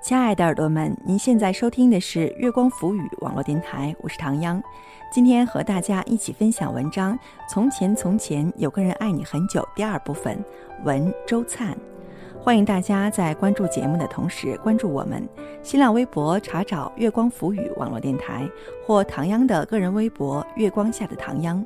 亲爱的耳朵们，您现在收听的是月光浮语网络电台，我是唐央。今天和大家一起分享文章《从前从前有个人爱你很久》第二部分，文周灿。欢迎大家在关注节目的同时关注我们新浪微博，查找“月光浮语网络电台”或唐央的个人微博“月光下的唐央”。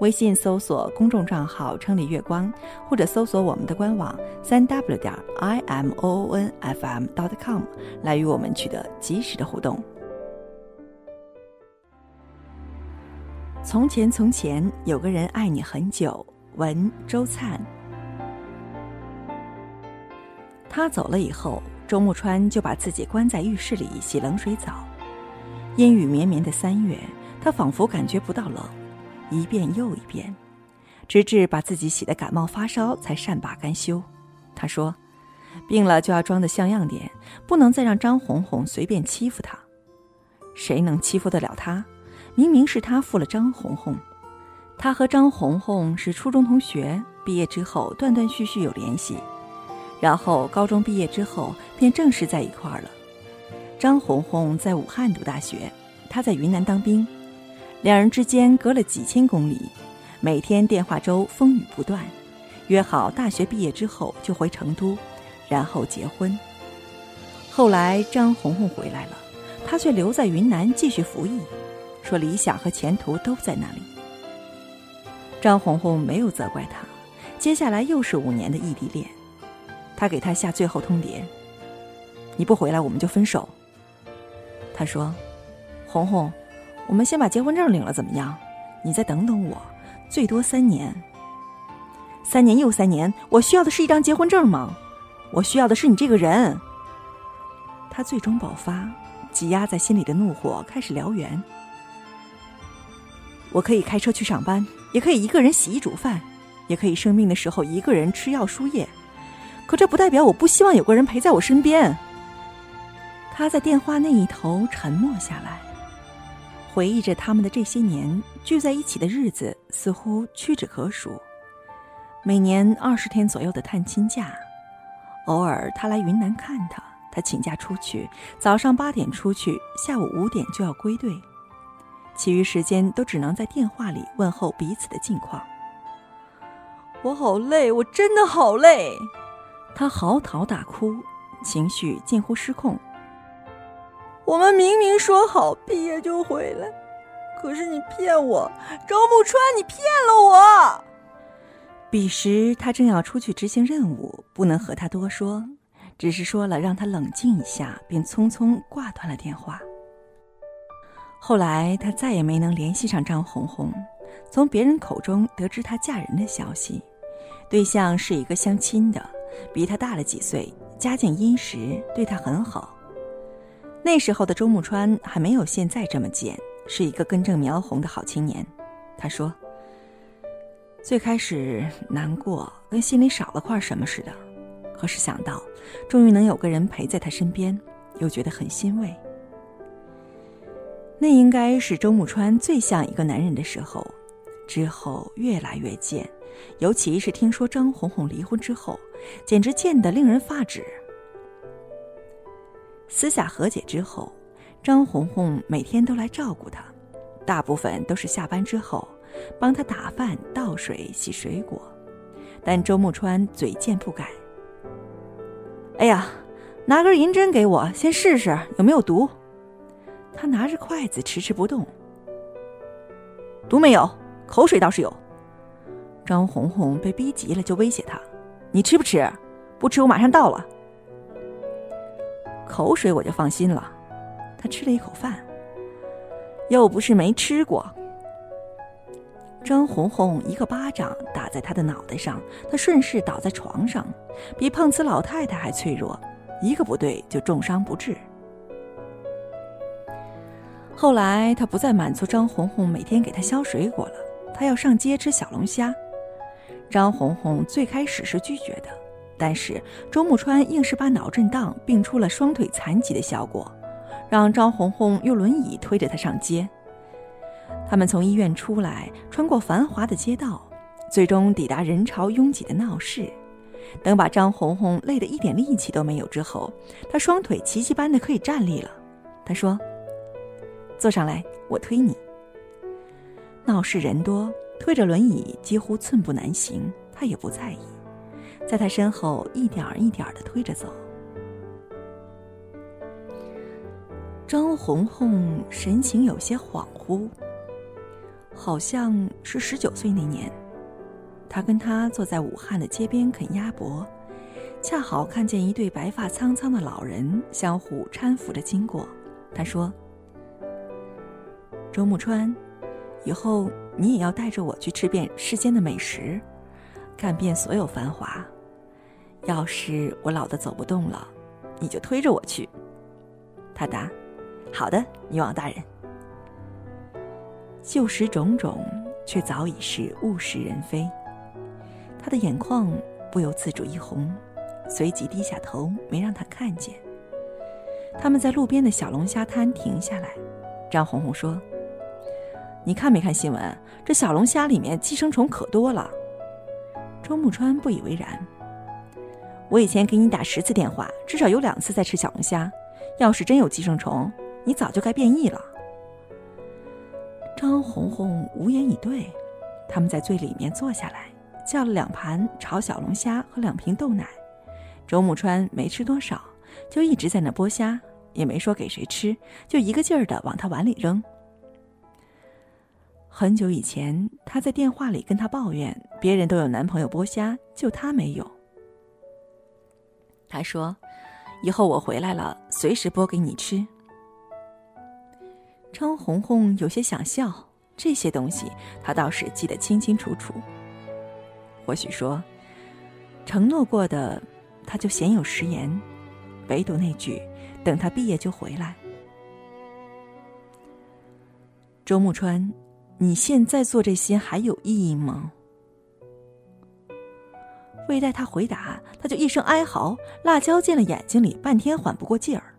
微信搜索公众账号“城里月光”，或者搜索我们的官网三 w 点 i m o o n f m dot com 来与我们取得及时的互动。从前从前有个人爱你很久，文周灿。他走了以后，周木川就把自己关在浴室里洗冷水澡。阴雨绵绵的三月，他仿佛感觉不到冷。一遍又一遍，直至把自己洗得感冒发烧，才善罢甘休。他说：“病了就要装得像样点，不能再让张红红随便欺负他。谁能欺负得了他？明明是他负了张红红。他和张红红是初中同学，毕业之后断断续续有联系，然后高中毕业之后便正式在一块儿了。张红红在武汉读大学，他在云南当兵。”两人之间隔了几千公里，每天电话粥风雨不断，约好大学毕业之后就回成都，然后结婚。后来张红红回来了，他却留在云南继续服役，说理想和前途都在那里。张红红没有责怪他，接下来又是五年的异地恋，他给他下最后通牒：你不回来我们就分手。他说：“红红。”我们先把结婚证领了，怎么样？你再等等我，最多三年。三年又三年，我需要的是一张结婚证吗？我需要的是你这个人。他最终爆发，挤压在心里的怒火开始燎原。我可以开车去上班，也可以一个人洗衣煮饭，也可以生病的时候一个人吃药输液，可这不代表我不希望有个人陪在我身边。他在电话那一头沉默下来。回忆着他们的这些年聚在一起的日子，似乎屈指可数。每年二十天左右的探亲假，偶尔他来云南看他，他请假出去，早上八点出去，下午五点就要归队，其余时间都只能在电话里问候彼此的近况。我好累，我真的好累，他嚎啕大哭，情绪近乎失控。我们明明说好毕业就回来，可是你骗我，周木川，你骗了我。彼时他正要出去执行任务，不能和他多说，只是说了让他冷静一下，便匆匆挂断了电话。后来他再也没能联系上张红红，从别人口中得知她嫁人的消息，对象是一个相亲的，比他大了几岁，家境殷实，对他很好。那时候的周木川还没有现在这么贱，是一个根正苗红的好青年。他说：“最开始难过，跟心里少了块什么似的，可是想到终于能有个人陪在他身边，又觉得很欣慰。那应该是周木川最像一个男人的时候。之后越来越贱，尤其是听说张红红离婚之后，简直贱得令人发指。”私下和解之后，张红红每天都来照顾他，大部分都是下班之后，帮他打饭、倒水、洗水果。但周慕川嘴贱不改。哎呀，拿根银针给我，先试试有没有毒。他拿着筷子迟迟不动。毒没有，口水倒是有。张红红被逼急了，就威胁他：“你吃不吃？不吃我马上到了。”口水我就放心了，他吃了一口饭，又不是没吃过。张红红一个巴掌打在他的脑袋上，他顺势倒在床上，比碰瓷老太太还脆弱，一个不对就重伤不治。后来他不再满足张红红每天给他削水果了，他要上街吃小龙虾。张红红最开始是拒绝的。但是周木川硬是把脑震荡病出了双腿残疾的效果，让张红红用轮椅推着他上街。他们从医院出来，穿过繁华的街道，最终抵达人潮拥挤的闹市。等把张红红累得一点力气都没有之后，他双腿奇迹般的可以站立了。他说：“坐上来，我推你。”闹市人多，推着轮椅几乎寸步难行，他也不在意，在他身后一点儿一点儿的推着走。张红红神情有些恍惚，好像是十九岁那年。他跟他坐在武汉的街边啃鸭脖，恰好看见一对白发苍苍的老人相互搀扶着经过。他说：“周木川，以后你也要带着我去吃遍世间的美食，看遍所有繁华。要是我老的走不动了，你就推着我去。”他答：“好的，女王大人。”旧时种种，却早已是物是人非。他的眼眶不由自主一红，随即低下头，没让他看见。他们在路边的小龙虾摊停下来，张红红说：“你看没看新闻？这小龙虾里面寄生虫可多了。”周木川不以为然：“我以前给你打十次电话，至少有两次在吃小龙虾。要是真有寄生虫，你早就该变异了。”张红红无言以对。他们在最里面坐下来。叫了两盘炒小龙虾和两瓶豆奶，周木川没吃多少，就一直在那剥虾，也没说给谁吃，就一个劲儿的往他碗里扔。很久以前，他在电话里跟他抱怨，别人都有男朋友剥虾，就他没有。他说：“以后我回来了，随时剥给你吃。”张红红有些想笑，这些东西他倒是记得清清楚楚。或许说，承诺过的，他就鲜有食言，唯独那句“等他毕业就回来”。周木川，你现在做这些还有意义吗？未待他回答，他就一声哀嚎，辣椒进了眼睛里，半天缓不过劲儿。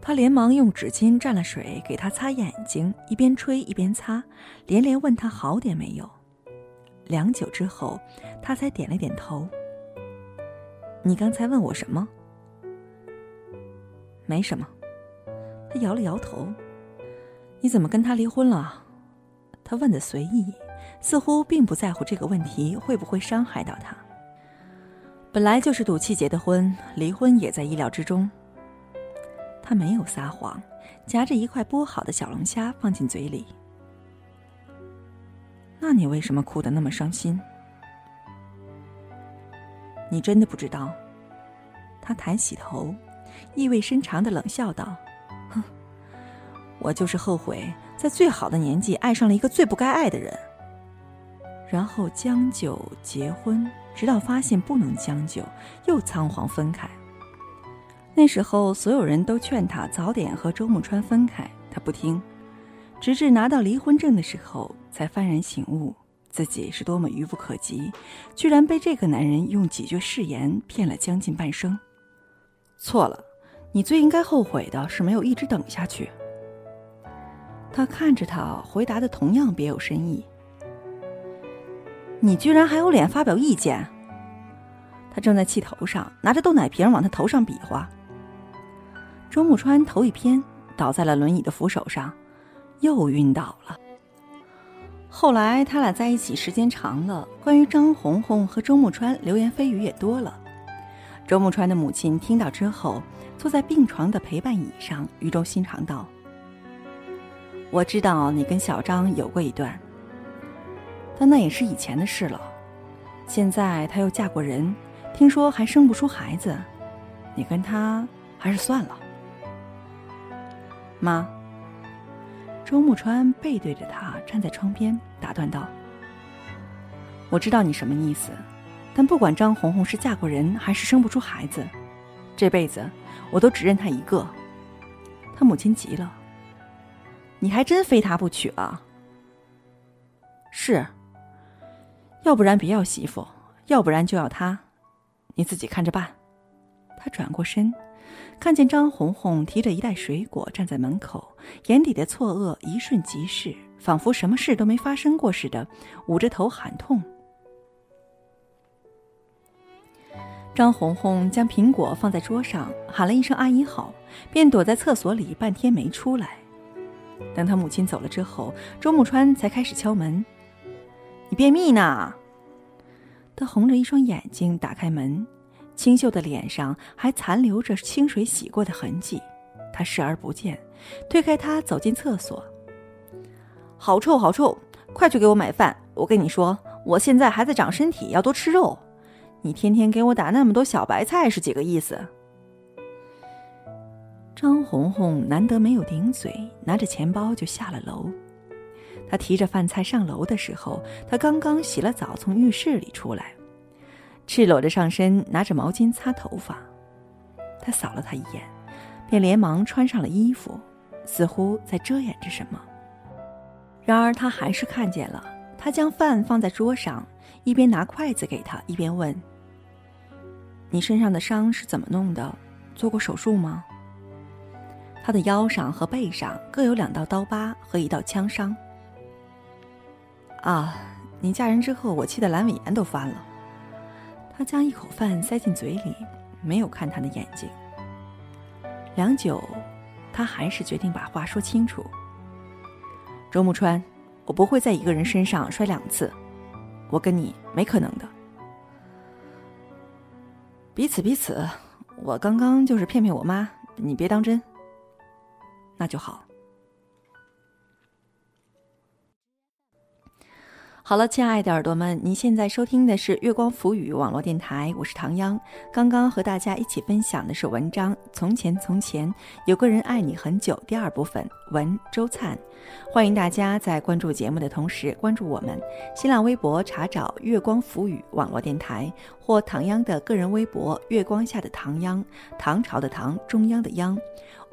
他连忙用纸巾蘸了水给他擦眼睛，一边吹一边擦，连连问他好点没有。良久之后，他才点了点头。你刚才问我什么？没什么。他摇了摇头。你怎么跟他离婚了？他问的随意，似乎并不在乎这个问题会不会伤害到他。本来就是赌气结的婚，离婚也在意料之中。他没有撒谎，夹着一块剥好的小龙虾放进嘴里。那你为什么哭得那么伤心？你真的不知道？他抬起头，意味深长的冷笑道：“哼，我就是后悔在最好的年纪爱上了一个最不该爱的人，然后将就结婚，直到发现不能将就，又仓皇分开。那时候所有人都劝他早点和周慕川分开，他不听。”直至拿到离婚证的时候，才幡然醒悟，自己是多么愚不可及，居然被这个男人用几句誓言骗了将近半生。错了，你最应该后悔的是没有一直等下去。他看着他，回答的同样别有深意。你居然还有脸发表意见？他正在气头上，拿着豆奶瓶往他头上比划。周木川头一偏，倒在了轮椅的扶手上。又晕倒了。后来他俩在一起时间长了，关于张红红和周木川流言蜚语也多了。周木川的母亲听到之后，坐在病床的陪伴椅上，语重心长道：“我知道你跟小张有过一段，但那也是以前的事了。现在她又嫁过人，听说还生不出孩子，你跟她还是算了。”妈。周慕川背对着她站在窗边，打断道：“我知道你什么意思，但不管张红红是嫁过人还是生不出孩子，这辈子我都只认她一个。”他母亲急了：“你还真非她不娶啊？”“是。要不然别要媳妇，要不然就要她，你自己看着办。”他转过身。看见张红红提着一袋水果站在门口，眼底的错愕一瞬即逝，仿佛什么事都没发生过似的，捂着头喊痛。张红红将苹果放在桌上，喊了一声“阿姨好”，便躲在厕所里半天没出来。等他母亲走了之后，周木川才开始敲门：“便秘呢？”他红着一双眼睛打开门，清秀的脸上还残留着清水洗过的痕迹。他视而不见，推开他走进厕所。好臭，好臭！快去给我买饭！我跟你说，我现在还在长身体，要多吃肉。你天天给我打那么多小白菜是几个意思？张红红难得没有顶嘴，拿着钱包就下了楼。他提着饭菜上楼的时候，他刚刚洗了澡，从浴室里出来，赤裸着上身，拿着毛巾擦头发。他扫了她一眼，便连忙穿上了衣服，似乎在遮掩着什么。然而他还是看见了，他将饭放在桌上，一边拿筷子给他，一边问。你身上的伤是怎么弄的？做过手术吗？他的腰上和背上各有两道刀疤和一道枪伤。啊，你嫁人之后，我气得阑尾炎都翻了。他将一口饭塞进嘴里，没有看他的眼睛。良久，他还是决定把话说清楚。周木川，我不会在一个人身上摔两次，我跟你没可能的。彼此彼此，我刚刚就是骗骗我妈，你别当真。那就好。好了，亲爱的耳朵们，您现在收听的是月光浮语网络电台，我是唐央。刚刚和大家一起分享的是文章《从前从前有个人爱你很久》第二部分，文周灿。欢迎大家在关注节目的同时关注我们新浪微博，查找“月光浮语网络电台”或唐央的个人微博“月光下的唐央”，唐朝的唐，中央的央。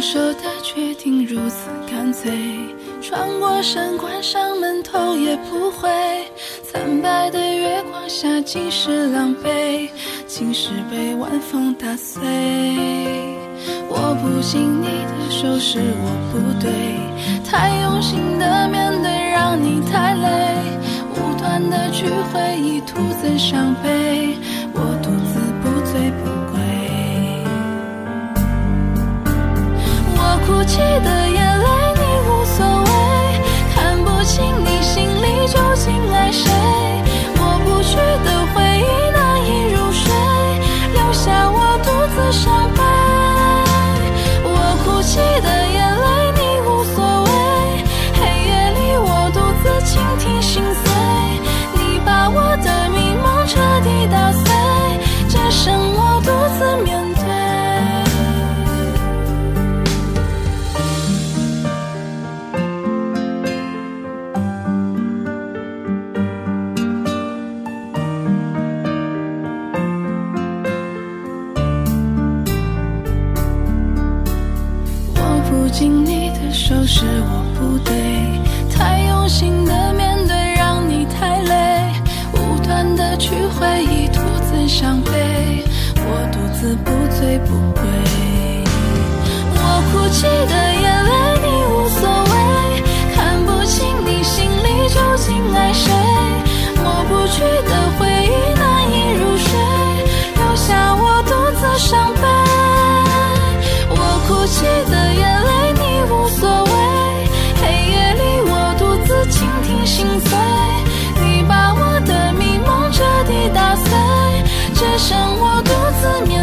手的决定如此干脆，穿过山关上门，头也不回。惨白的月光下，尽是狼狈，青石被晚风打碎。握不紧你的手是我不对，太用心的面对让你太累，无端的去回忆，徒增伤悲。记得手是我不对，太用心心碎你把我的迷梦彻底打碎只剩我独自面